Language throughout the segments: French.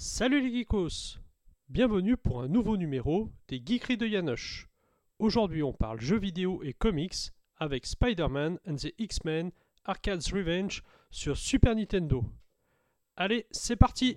Salut les geekos Bienvenue pour un nouveau numéro des Geekeries de Yanoche. Aujourd'hui on parle jeux vidéo et comics avec Spider-Man and the X-Men Arcade's Revenge sur Super Nintendo. Allez, c'est parti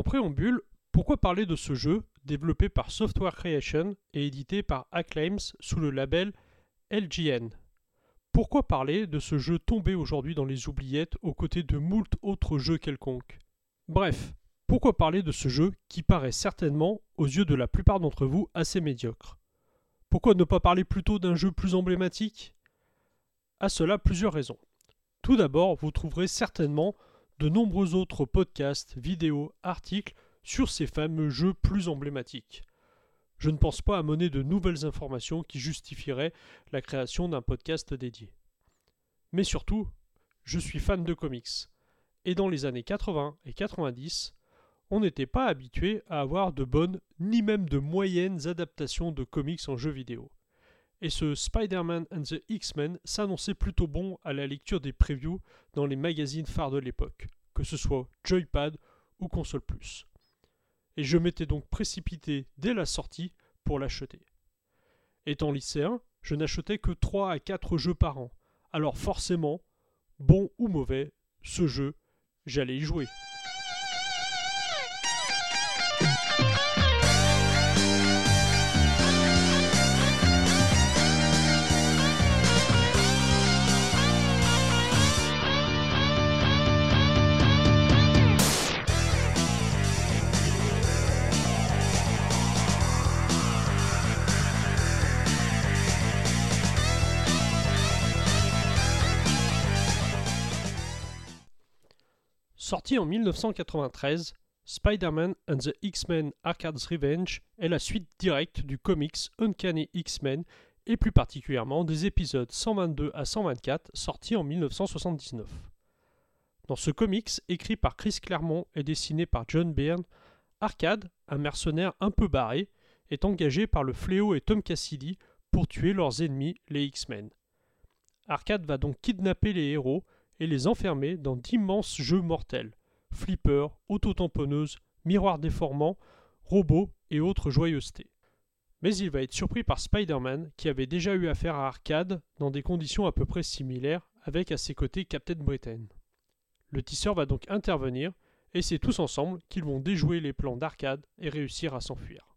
En préambule, pourquoi parler de ce jeu développé par Software Creation et édité par Acclaims sous le label LGN Pourquoi parler de ce jeu tombé aujourd'hui dans les oubliettes aux côtés de moult autres jeux quelconques? Bref, pourquoi parler de ce jeu qui paraît certainement, aux yeux de la plupart d'entre vous, assez médiocre? Pourquoi ne pas parler plutôt d'un jeu plus emblématique? À cela plusieurs raisons. Tout d'abord, vous trouverez certainement de nombreux autres podcasts, vidéos, articles sur ces fameux jeux plus emblématiques. Je ne pense pas à mener de nouvelles informations qui justifieraient la création d'un podcast dédié. Mais surtout, je suis fan de comics. Et dans les années 80 et 90, on n'était pas habitué à avoir de bonnes ni même de moyennes adaptations de comics en jeux vidéo. Et ce Spider-Man and the X-Men s'annonçait plutôt bon à la lecture des previews dans les magazines phares de l'époque, que ce soit Joypad ou Console Plus. Et je m'étais donc précipité dès la sortie pour l'acheter. Étant lycéen, je n'achetais que 3 à 4 jeux par an, alors forcément, bon ou mauvais, ce jeu, j'allais y jouer. Sorti en 1993, Spider-Man and the X-Men Arcade's Revenge est la suite directe du comics Uncanny X-Men et plus particulièrement des épisodes 122 à 124 sortis en 1979. Dans ce comics, écrit par Chris Claremont et dessiné par John Byrne, Arcade, un mercenaire un peu barré, est engagé par le Fléau et Tom Cassidy pour tuer leurs ennemis, les X-Men. Arcade va donc kidnapper les héros et les enfermer dans d'immenses jeux mortels flippers, autotamponneuses, miroirs déformants, robots et autres joyeusetés. Mais il va être surpris par Spider-Man qui avait déjà eu affaire à Arcade dans des conditions à peu près similaires avec à ses côtés Captain Britain. Le tisseur va donc intervenir et c'est tous ensemble qu'ils vont déjouer les plans d'Arcade et réussir à s'enfuir.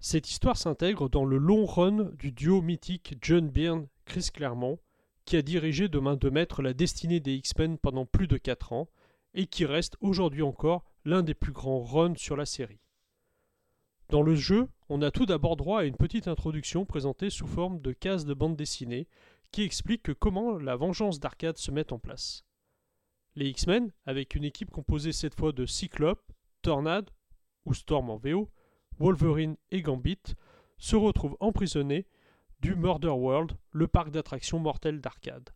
Cette histoire s'intègre dans le long run du duo mythique John Byrne-Chris Claremont qui a dirigé de main de maître la destinée des X-Men pendant plus de 4 ans, et qui reste aujourd'hui encore l'un des plus grands runs sur la série. Dans le jeu, on a tout d'abord droit à une petite introduction présentée sous forme de case de bande dessinée qui explique comment la vengeance d'Arcade se met en place. Les X-Men, avec une équipe composée cette fois de Cyclope, Tornade, ou Storm en VO, Wolverine et Gambit, se retrouvent emprisonnés du Murder World, le parc d'attractions mortelles d'arcade.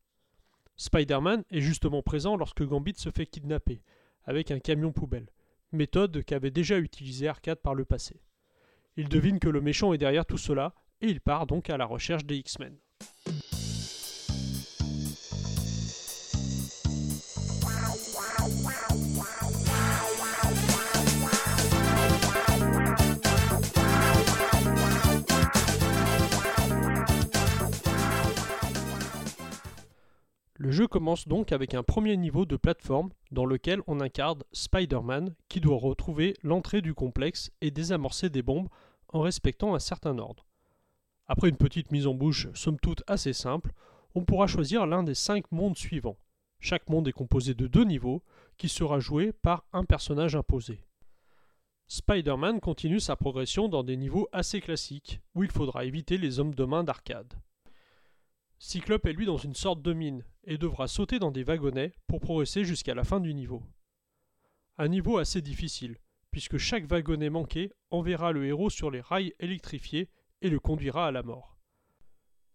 Spider-Man est justement présent lorsque Gambit se fait kidnapper, avec un camion poubelle, méthode qu'avait déjà utilisée Arcade par le passé. Il devine que le méchant est derrière tout cela, et il part donc à la recherche des X-Men. Le jeu commence donc avec un premier niveau de plateforme dans lequel on incarne Spider-Man qui doit retrouver l'entrée du complexe et désamorcer des bombes en respectant un certain ordre. Après une petite mise en bouche somme toute assez simple, on pourra choisir l'un des cinq mondes suivants. Chaque monde est composé de deux niveaux qui sera joué par un personnage imposé. Spider-Man continue sa progression dans des niveaux assez classiques où il faudra éviter les hommes de main d'arcade. Cyclope est lui dans une sorte de mine et devra sauter dans des wagonnets pour progresser jusqu'à la fin du niveau. Un niveau assez difficile, puisque chaque wagonnet manqué enverra le héros sur les rails électrifiés et le conduira à la mort.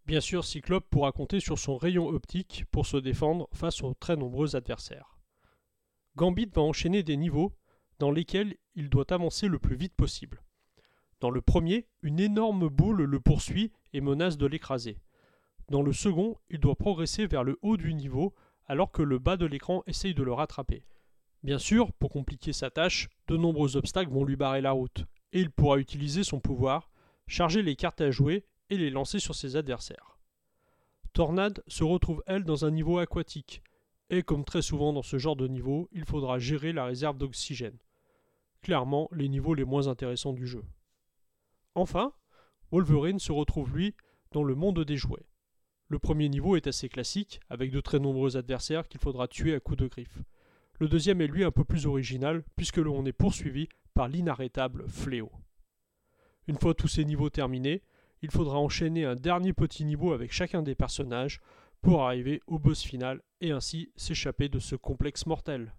Bien sûr, Cyclope pourra compter sur son rayon optique pour se défendre face aux très nombreux adversaires. Gambit va enchaîner des niveaux dans lesquels il doit avancer le plus vite possible. Dans le premier, une énorme boule le poursuit et menace de l'écraser. Dans le second, il doit progresser vers le haut du niveau alors que le bas de l'écran essaye de le rattraper. Bien sûr, pour compliquer sa tâche, de nombreux obstacles vont lui barrer la route, et il pourra utiliser son pouvoir, charger les cartes à jouer et les lancer sur ses adversaires. Tornade se retrouve elle dans un niveau aquatique, et comme très souvent dans ce genre de niveau, il faudra gérer la réserve d'oxygène. Clairement les niveaux les moins intéressants du jeu. Enfin, Wolverine se retrouve lui dans le monde des jouets. Le premier niveau est assez classique, avec de très nombreux adversaires qu'il faudra tuer à coups de griffes. Le deuxième est lui un peu plus original, puisque l'on est poursuivi par l'inarrêtable Fléau. Une fois tous ces niveaux terminés, il faudra enchaîner un dernier petit niveau avec chacun des personnages pour arriver au boss final et ainsi s'échapper de ce complexe mortel.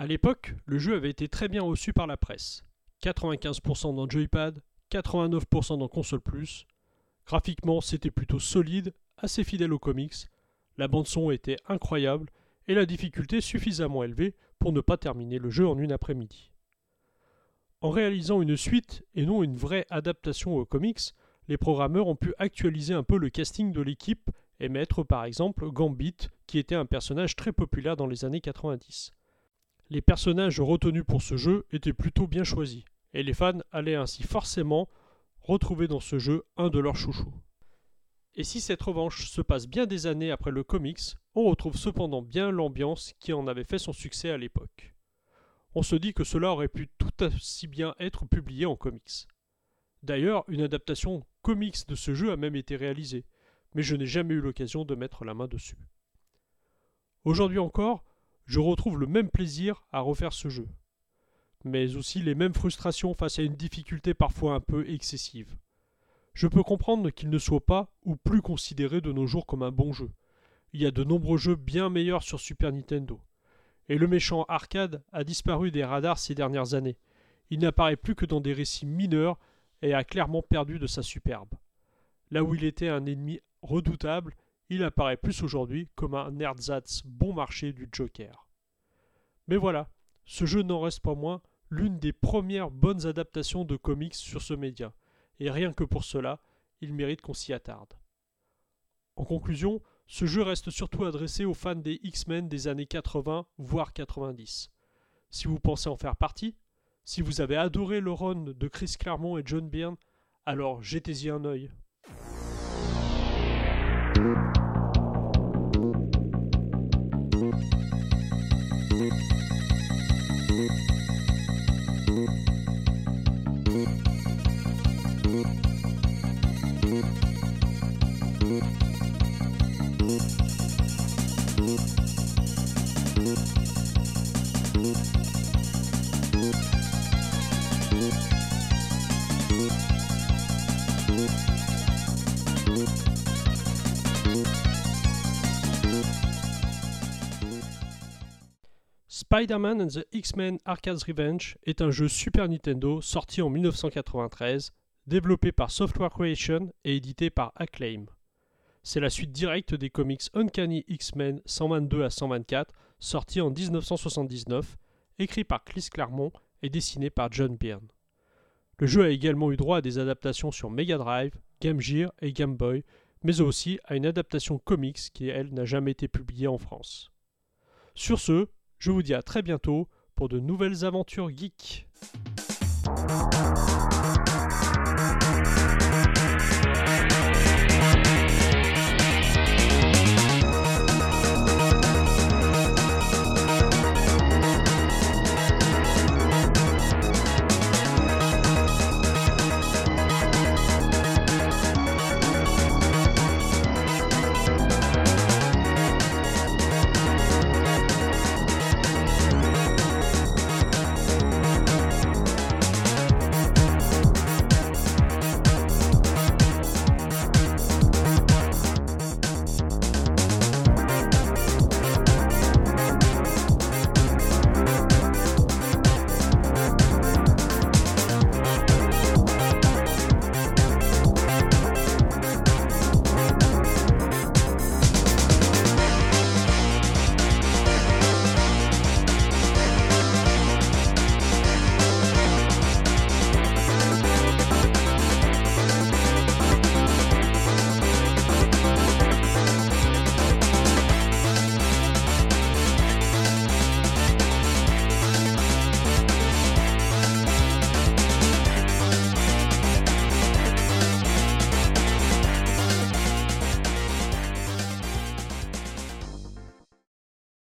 A l'époque, le jeu avait été très bien reçu par la presse. 95% dans Joypad, 89% dans Console Plus. Graphiquement, c'était plutôt solide, assez fidèle aux comics. La bande-son était incroyable et la difficulté suffisamment élevée pour ne pas terminer le jeu en une après-midi. En réalisant une suite et non une vraie adaptation aux comics, les programmeurs ont pu actualiser un peu le casting de l'équipe et mettre par exemple Gambit, qui était un personnage très populaire dans les années 90 les personnages retenus pour ce jeu étaient plutôt bien choisis, et les fans allaient ainsi forcément retrouver dans ce jeu un de leurs chouchous. Et si cette revanche se passe bien des années après le comics, on retrouve cependant bien l'ambiance qui en avait fait son succès à l'époque. On se dit que cela aurait pu tout aussi bien être publié en comics. D'ailleurs, une adaptation comics de ce jeu a même été réalisée, mais je n'ai jamais eu l'occasion de mettre la main dessus. Aujourd'hui encore, je retrouve le même plaisir à refaire ce jeu, mais aussi les mêmes frustrations face à une difficulté parfois un peu excessive. Je peux comprendre qu'il ne soit pas ou plus considéré de nos jours comme un bon jeu. Il y a de nombreux jeux bien meilleurs sur Super Nintendo. Et le méchant arcade a disparu des radars ces dernières années. Il n'apparaît plus que dans des récits mineurs et a clairement perdu de sa superbe. Là où il était un ennemi redoutable, il apparaît plus aujourd'hui comme un ersatz bon marché du Joker. Mais voilà, ce jeu n'en reste pas moins l'une des premières bonnes adaptations de comics sur ce média, et rien que pour cela, il mérite qu'on s'y attarde. En conclusion, ce jeu reste surtout adressé aux fans des X-Men des années 80, voire 90. Si vous pensez en faire partie, si vous avez adoré le run de Chris Claremont et John Byrne, alors jetez-y un œil. Spider-Man and the X-Men Arcade's Revenge est un jeu Super Nintendo sorti en 1993, développé par Software Creation et édité par Acclaim. C'est la suite directe des comics Uncanny X-Men 122 à 124, sortis en 1979, écrit par Chris Claremont et dessiné par John Byrne. Le jeu a également eu droit à des adaptations sur Mega Drive, Game Gear et Game Boy, mais aussi à une adaptation comics qui, elle, n'a jamais été publiée en France. Sur ce, je vous dis à très bientôt pour de nouvelles aventures geeks.